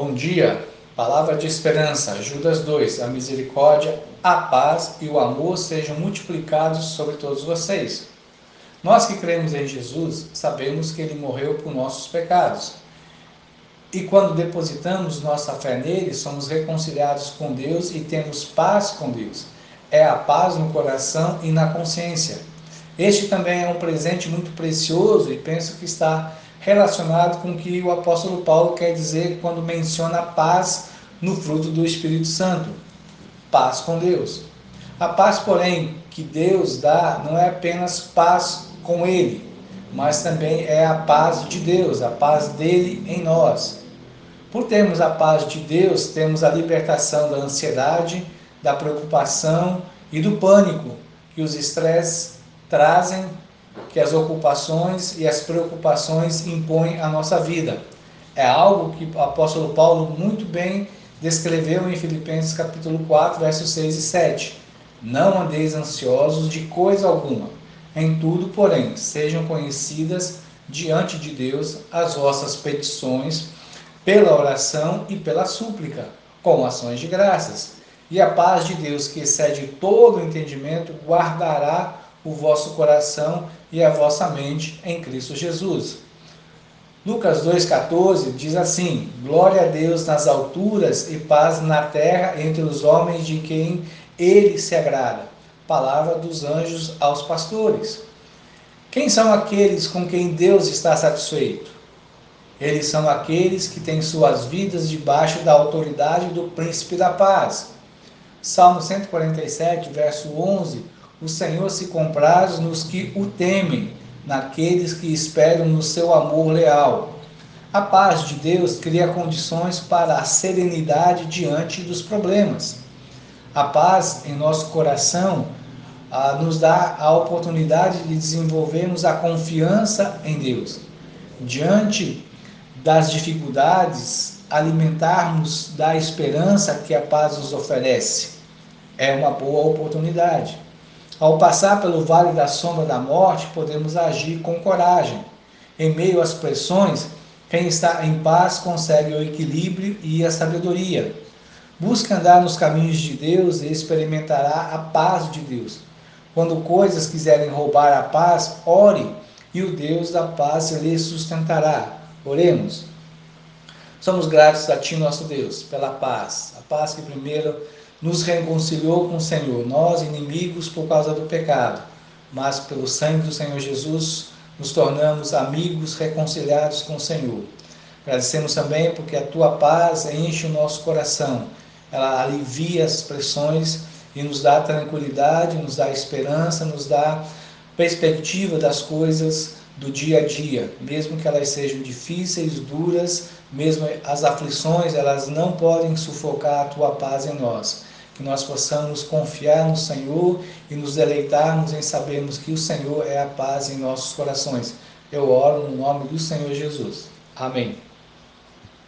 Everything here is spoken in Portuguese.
Bom dia, palavra de esperança, Judas 2, a misericórdia, a paz e o amor sejam multiplicados sobre todos vocês. Nós que cremos em Jesus, sabemos que ele morreu por nossos pecados. E quando depositamos nossa fé nele, somos reconciliados com Deus e temos paz com Deus. É a paz no coração e na consciência. Este também é um presente muito precioso e penso que está relacionado com o que o apóstolo Paulo quer dizer quando menciona a paz no fruto do Espírito Santo. Paz com Deus. A paz, porém, que Deus dá não é apenas paz com Ele, mas também é a paz de Deus, a paz dele em nós. Por termos a paz de Deus, temos a libertação da ansiedade, da preocupação e do pânico que os estresses trazem que as ocupações e as preocupações impõem à nossa vida. É algo que o apóstolo Paulo muito bem descreveu em Filipenses capítulo 4, versos 6 e 7. Não andeis ansiosos de coisa alguma. Em tudo, porém, sejam conhecidas diante de Deus as vossas petições pela oração e pela súplica, com ações de graças. E a paz de Deus, que excede todo o entendimento, guardará o vosso coração e a vossa mente em Cristo Jesus. Lucas 2,14 diz assim: Glória a Deus nas alturas e paz na terra entre os homens de quem ele se agrada. Palavra dos anjos aos pastores. Quem são aqueles com quem Deus está satisfeito? Eles são aqueles que têm suas vidas debaixo da autoridade do príncipe da paz. Salmo 147, verso 11 o Senhor se compraz nos que o temem, naqueles que esperam no seu amor leal. A paz de Deus cria condições para a serenidade diante dos problemas. A paz em nosso coração ah, nos dá a oportunidade de desenvolvermos a confiança em Deus. Diante das dificuldades, alimentarmos da esperança que a paz nos oferece. É uma boa oportunidade. Ao passar pelo vale da sombra da morte, podemos agir com coragem. Em meio às pressões, quem está em paz consegue o equilíbrio e a sabedoria. Busque andar nos caminhos de Deus e experimentará a paz de Deus. Quando coisas quiserem roubar a paz, ore e o Deus da paz lhe sustentará. Oremos. Somos gratos a Ti, nosso Deus, pela paz. A paz que primeiro nos reconciliou com o Senhor, nós inimigos por causa do pecado, mas pelo sangue do Senhor Jesus nos tornamos amigos reconciliados com o Senhor. Agradecemos também porque a tua paz enche o nosso coração, ela alivia as pressões e nos dá tranquilidade, nos dá esperança, nos dá perspectiva das coisas do dia a dia, mesmo que elas sejam difíceis, duras, mesmo as aflições, elas não podem sufocar a tua paz em nós que nós possamos confiar no Senhor e nos deleitarmos em sabermos que o Senhor é a paz em nossos corações. Eu oro no nome do Senhor Jesus. Amém.